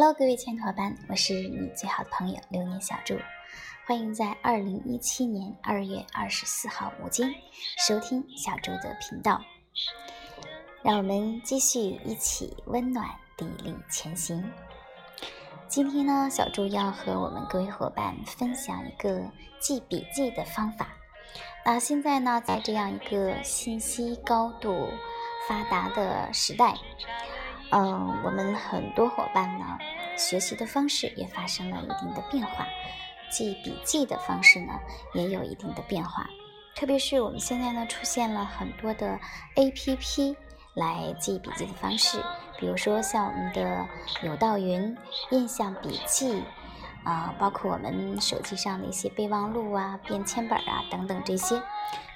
Hello，各位亲爱的伙伴，我是你最好的朋友流年小猪，欢迎在二零一七年二月二十四号午间收听小猪的频道。让我们继续一起温暖砥砺前行。今天呢，小猪要和我们各位伙伴分享一个记笔记的方法。那现在呢，在这样一个信息高度发达的时代。嗯，我们很多伙伴呢，学习的方式也发生了一定的变化，记笔记的方式呢也有一定的变化。特别是我们现在呢，出现了很多的 APP 来记笔记的方式，比如说像我们的有道云、印象笔记啊，包括我们手机上的一些备忘录啊、便签本啊等等这些。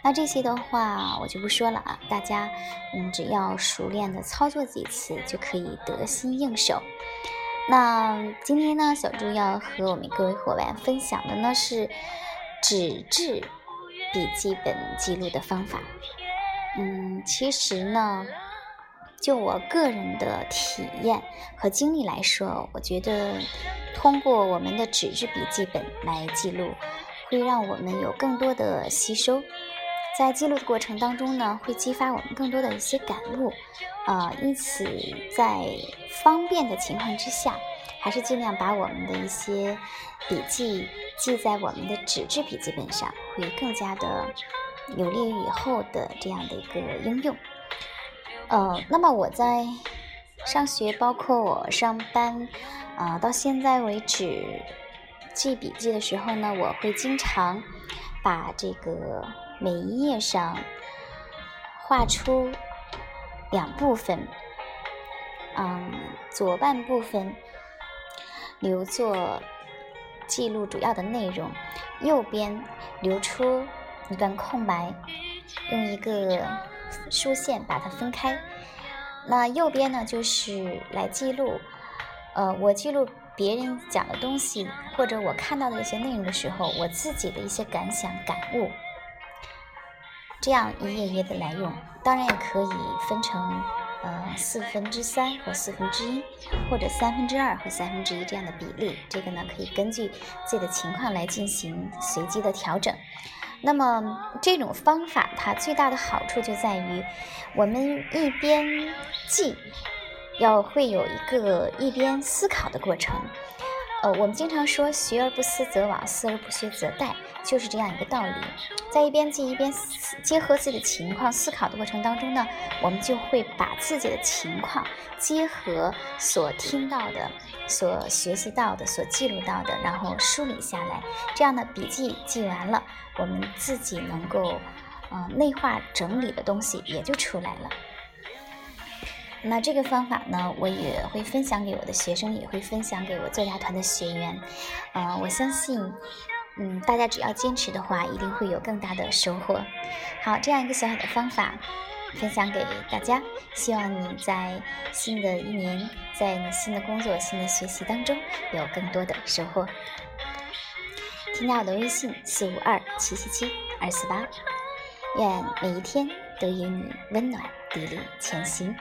那这些的话我就不说了啊，大家嗯只要熟练的操作几次就可以得心应手。那今天呢，小猪要和我们各位伙伴分享的呢是纸质笔记本记录的方法。嗯，其实呢，就我个人的体验和经历来说，我觉得通过我们的纸质笔记本来记录，会让我们有更多的吸收。在记录的过程当中呢，会激发我们更多的一些感悟，呃，因此在方便的情况之下，还是尽量把我们的一些笔记记在我们的纸质笔记本上，会更加的有利于以后的这样的一个应用。呃，那么我在上学，包括我上班，啊，到现在为止记笔记的时候呢，我会经常把这个。每一页上画出两部分，嗯，左半部分留作记录主要的内容，右边留出一段空白，用一个竖线把它分开。那右边呢，就是来记录，呃，我记录别人讲的东西或者我看到的一些内容的时候，我自己的一些感想感悟。这样一页页的来用，当然也可以分成呃四分之三和四分之一，或者三分之二和三分之一这样的比例。这个呢，可以根据自己的情况来进行随机的调整。那么这种方法它最大的好处就在于，我们一边记，要会有一个一边思考的过程。呃，我们经常说“学而不思则罔，思而不学则殆”，就是这样一个道理。在一边记一边结合自己的情况思考的过程当中呢，我们就会把自己的情况结合所听到的、所学习到的、所记录到的，然后梳理下来。这样的笔记记完了，我们自己能够嗯内化整理的东西也就出来了。那这个方法呢，我也会分享给我的学生，也会分享给我作家团的学员。呃，我相信，嗯，大家只要坚持的话，一定会有更大的收获。好，这样一个小小的方法分享给大家，希望你在新的一年，在你新的工作、新的学习当中有更多的收获。添加我的微信：四五二七七七二四八，愿每一天都与你温暖砥砺前行。